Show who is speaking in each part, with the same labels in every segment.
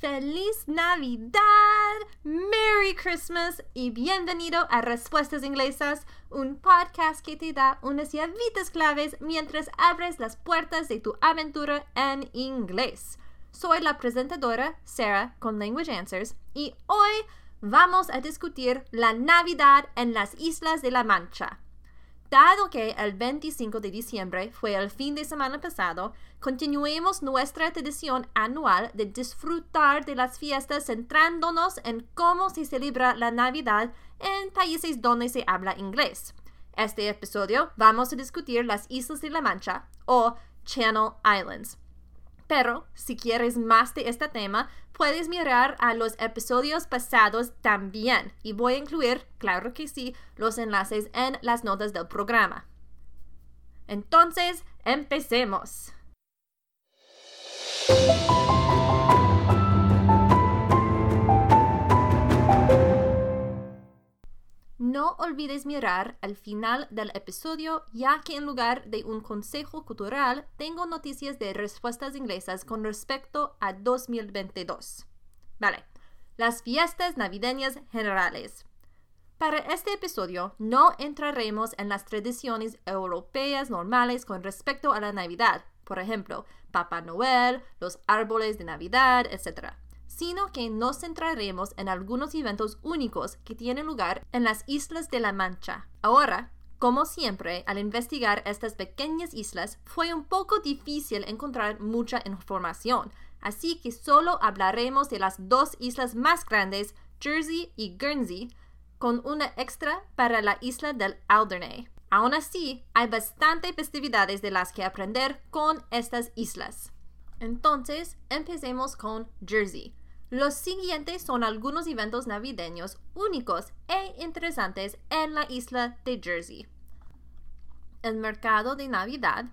Speaker 1: ¡Feliz Navidad! ¡Merry Christmas! Y bienvenido a Respuestas Inglesas, un podcast que te da unas llavitas claves mientras abres las puertas de tu aventura en inglés. Soy la presentadora Sarah con Language Answers y hoy vamos a discutir la Navidad en las Islas de la Mancha. Dado que el 25 de diciembre fue el fin de semana pasado, continuemos nuestra tradición anual de disfrutar de las fiestas centrándonos en cómo se celebra la Navidad en países donde se habla inglés. Este episodio vamos a discutir las Islas de la Mancha o Channel Islands. Pero si quieres más de este tema, puedes mirar a los episodios pasados también y voy a incluir, claro que sí, los enlaces en las notas del programa. Entonces, empecemos. No olvides mirar al final del episodio, ya que en lugar de un consejo cultural, tengo noticias de respuestas inglesas con respecto a 2022. Vale, las fiestas navideñas generales. Para este episodio no entraremos en las tradiciones europeas normales con respecto a la Navidad, por ejemplo, Papá Noel, los árboles de Navidad, etc sino que nos centraremos en algunos eventos únicos que tienen lugar en las Islas de la Mancha. Ahora, como siempre, al investigar estas pequeñas islas fue un poco difícil encontrar mucha información, así que solo hablaremos de las dos islas más grandes, Jersey y Guernsey, con una extra para la isla del Alderney. Aún así, hay bastante festividades de las que aprender con estas islas. Entonces, empecemos con Jersey. Los siguientes son algunos eventos navideños únicos e interesantes en la isla de Jersey. El mercado de Navidad.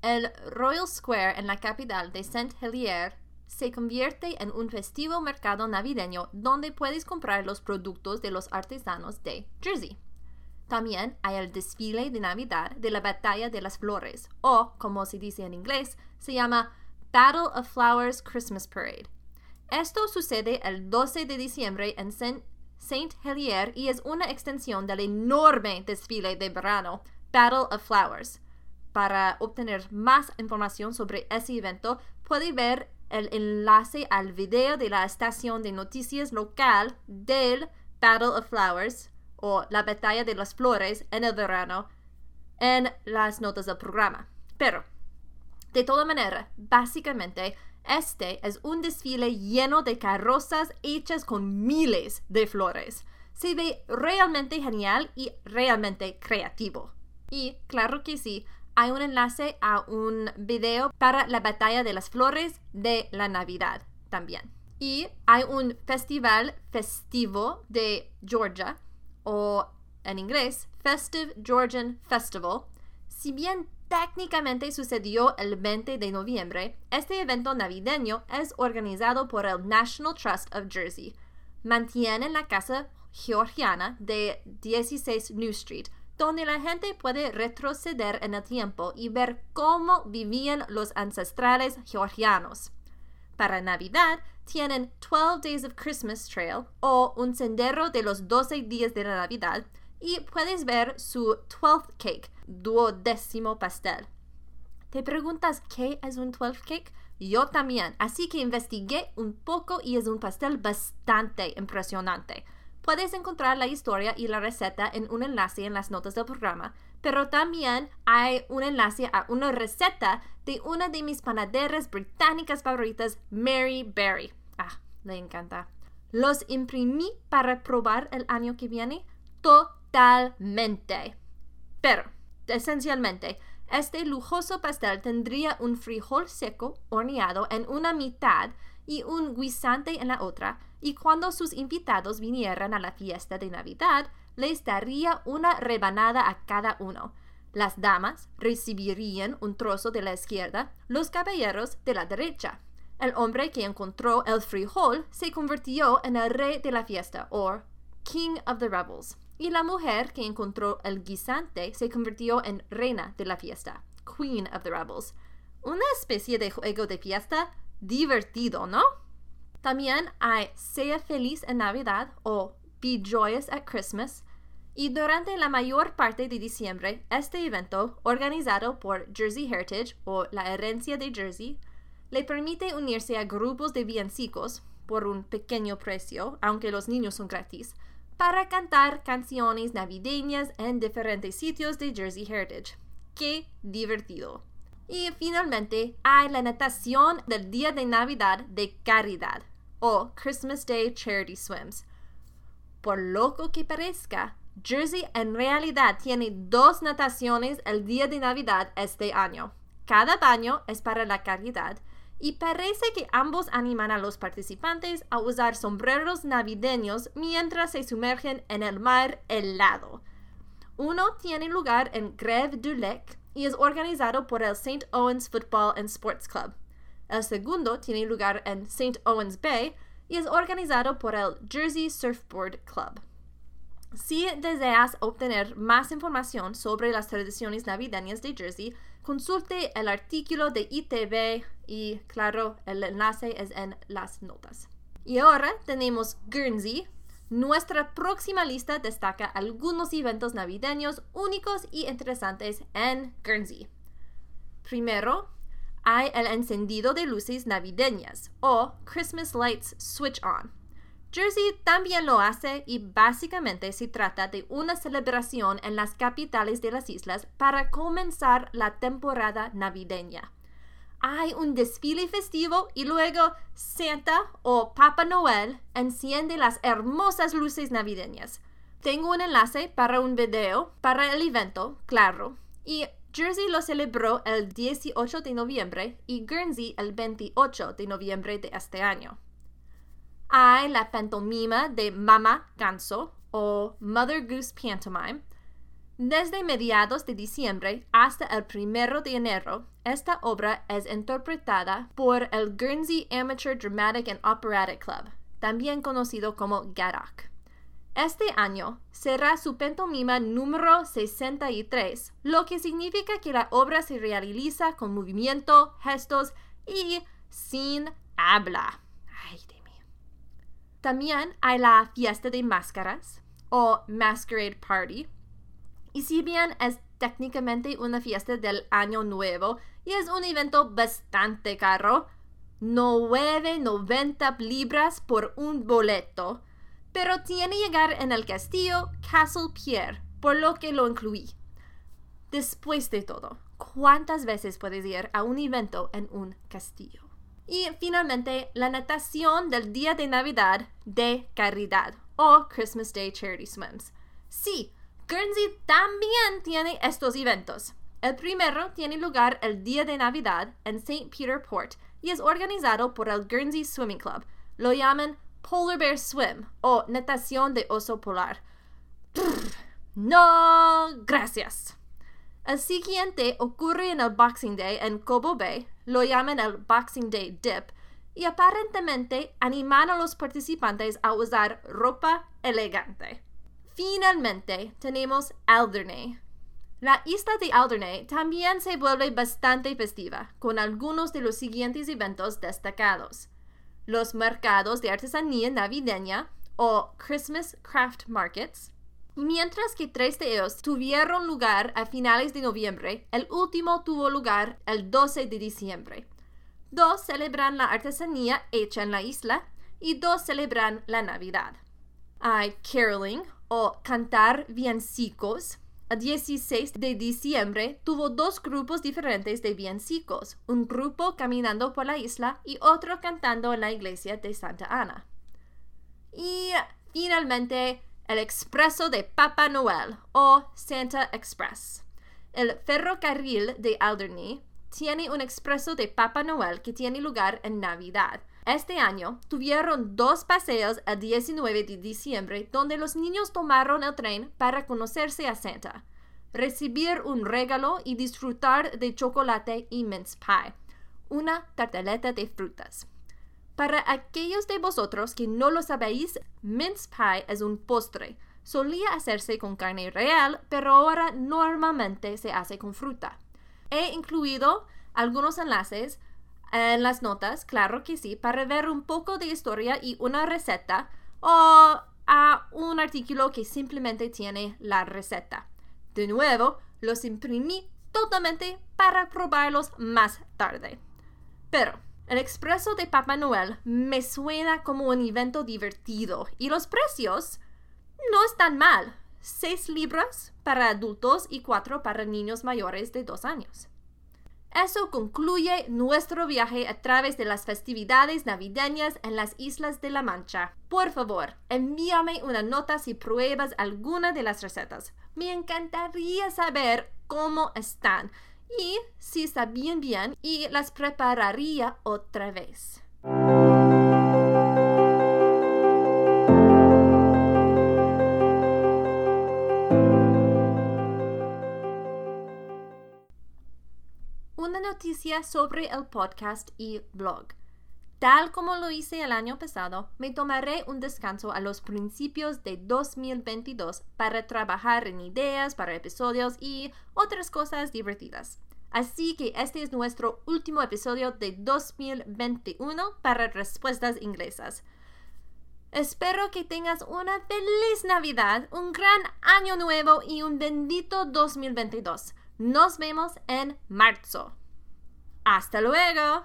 Speaker 1: El Royal Square en la capital de Saint Helier se convierte en un festivo mercado navideño donde puedes comprar los productos de los artesanos de Jersey. También hay el desfile de Navidad de la Batalla de las Flores, o como se dice en inglés, se llama Battle of Flowers Christmas Parade esto sucede el 12 de diciembre en Saint Helier y es una extensión del enorme desfile de verano Battle of Flowers. Para obtener más información sobre ese evento, puede ver el enlace al video de la estación de noticias local del Battle of Flowers o la batalla de las flores en el verano en las notas del programa. Pero, de toda manera, básicamente, este es un desfile lleno de carrozas hechas con miles de flores. Se ve realmente genial y realmente creativo. Y claro que sí, hay un enlace a un video para la batalla de las flores de la Navidad también. Y hay un festival festivo de Georgia, o en inglés, Festive Georgian Festival. Si bien técnicamente sucedió el 20 de noviembre, este evento navideño es organizado por el National Trust of Jersey. Mantiene la casa georgiana de 16 New Street, donde la gente puede retroceder en el tiempo y ver cómo vivían los ancestrales georgianos. Para Navidad tienen 12 Days of Christmas Trail o un sendero de los 12 días de la Navidad y puedes ver su 12th cake, duodécimo pastel. ¿Te preguntas qué es un 12th cake? Yo también, así que investigué un poco y es un pastel bastante impresionante. Puedes encontrar la historia y la receta en un enlace en las notas del programa, pero también hay un enlace a una receta de una de mis panaderas británicas favoritas, Mary Berry. Ah, le encanta. Los imprimí para probar el año que viene. Totalmente. Pero, esencialmente, este lujoso pastel tendría un frijol seco horneado en una mitad y un guisante en la otra, y cuando sus invitados vinieran a la fiesta de Navidad, les daría una rebanada a cada uno. Las damas recibirían un trozo de la izquierda, los caballeros de la derecha. El hombre que encontró el frijol se convirtió en el rey de la fiesta, o King of the Rebels y la mujer que encontró el guisante se convirtió en reina de la fiesta, Queen of the Rebels. Una especie de juego de fiesta divertido, ¿no? También hay Sea Feliz en Navidad o Be Joyous at Christmas. Y durante la mayor parte de diciembre, este evento, organizado por Jersey Heritage o la herencia de Jersey, le permite unirse a grupos de villancicos por un pequeño precio, aunque los niños son gratis, para cantar canciones navideñas en diferentes sitios de Jersey Heritage. ¡Qué divertido! Y finalmente hay la natación del Día de Navidad de Caridad o Christmas Day Charity Swims. Por loco que parezca, Jersey en realidad tiene dos nataciones el día de Navidad este año. Cada baño es para la caridad y parece que ambos animan a los participantes a usar sombreros navideños mientras se sumergen en el mar helado. Uno tiene lugar en Grève du Lac y es organizado por el St. Owens Football and Sports Club. El segundo tiene lugar en St. Owens Bay y es organizado por el Jersey Surfboard Club. Si deseas obtener más información sobre las tradiciones navideñas de Jersey, consulte el artículo de ITV y claro, el enlace es en las notas. Y ahora tenemos Guernsey. Nuestra próxima lista destaca algunos eventos navideños únicos y interesantes en Guernsey. Primero, hay el encendido de luces navideñas o Christmas Lights Switch On. Jersey también lo hace y básicamente se trata de una celebración en las capitales de las islas para comenzar la temporada navideña. Hay un desfile festivo y luego Santa o Papa Noel enciende las hermosas luces navideñas. Tengo un enlace para un video para el evento, claro, y Jersey lo celebró el 18 de noviembre y Guernsey el 28 de noviembre de este año hay la pantomima de Mama Ganso o Mother Goose Pantomime. Desde mediados de diciembre hasta el primero de enero, esta obra es interpretada por el Guernsey Amateur Dramatic and Operatic Club, también conocido como GADOC. Este año será su pantomima número 63, lo que significa que la obra se realiza con movimiento, gestos y sin habla. También hay la fiesta de máscaras o Masquerade Party. Y si bien es técnicamente una fiesta del año nuevo y es un evento bastante caro, 9.90 libras por un boleto, pero tiene llegar en el castillo Castle Pierre, por lo que lo incluí. Después de todo, ¿cuántas veces puedes ir a un evento en un castillo? Y finalmente, la natación del día de Navidad de caridad o Christmas Day Charity Swims. Sí, Guernsey también tiene estos eventos. El primero tiene lugar el día de Navidad en St. Peter Port y es organizado por el Guernsey Swimming Club. Lo llaman Polar Bear Swim o natación de oso polar. no, gracias. El siguiente ocurre en el Boxing Day en Cobo Bay, lo llaman el Boxing Day Dip, y aparentemente animan a los participantes a usar ropa elegante. Finalmente tenemos Alderney. La isla de Alderney también se vuelve bastante festiva, con algunos de los siguientes eventos destacados. Los mercados de artesanía navideña o Christmas Craft Markets, Mientras que tres de ellos tuvieron lugar a finales de noviembre, el último tuvo lugar el 12 de diciembre. Dos celebran la artesanía hecha en la isla y dos celebran la Navidad. Hay caroling o cantar villancicos. El 16 de diciembre tuvo dos grupos diferentes de villancicos, un grupo caminando por la isla y otro cantando en la iglesia de Santa Ana. Y finalmente el expreso de Papa Noel o Santa Express. El ferrocarril de Alderney tiene un expreso de Papa Noel que tiene lugar en Navidad. Este año tuvieron dos paseos el 19 de diciembre donde los niños tomaron el tren para conocerse a Santa, recibir un regalo y disfrutar de chocolate y mince pie, una tartaleta de frutas. Para aquellos de vosotros que no lo sabéis, mince pie es un postre. Solía hacerse con carne real, pero ahora normalmente se hace con fruta. He incluido algunos enlaces en las notas, claro que sí, para ver un poco de historia y una receta o a un artículo que simplemente tiene la receta. De nuevo, los imprimí totalmente para probarlos más tarde. Pero el expreso de Papá Noel me suena como un evento divertido y los precios no están mal. 6 libras para adultos y 4 para niños mayores de 2 años. Eso concluye nuestro viaje a través de las festividades navideñas en las Islas de la Mancha. Por favor, envíame una nota si pruebas alguna de las recetas. Me encantaría saber cómo están y si bien bien y las prepararía otra vez. Una noticia sobre el podcast y blog. Tal como lo hice el año pasado, me tomaré un descanso a los principios de 2022 para trabajar en ideas para episodios y otras cosas divertidas. Así que este es nuestro último episodio de 2021 para respuestas inglesas. Espero que tengas una feliz Navidad, un gran año nuevo y un bendito 2022. Nos vemos en marzo. Hasta luego.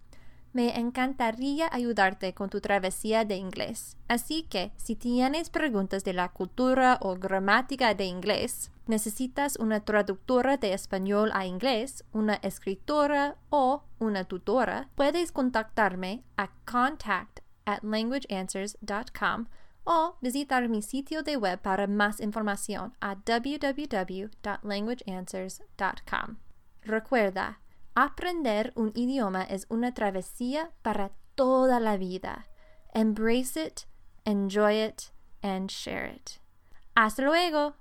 Speaker 1: Me encantaría ayudarte con tu travesía de inglés. Así que si tienes preguntas de la cultura o gramática de inglés, necesitas una traductora de español a inglés, una escritora o una tutora, puedes contactarme a contact at languageanswers.com o visitar mi sitio de web para más información a www.languageanswers.com. Recuerda, Aprender un idioma es una travesía para toda la vida. Embrace it, enjoy it, and share it. Hasta luego.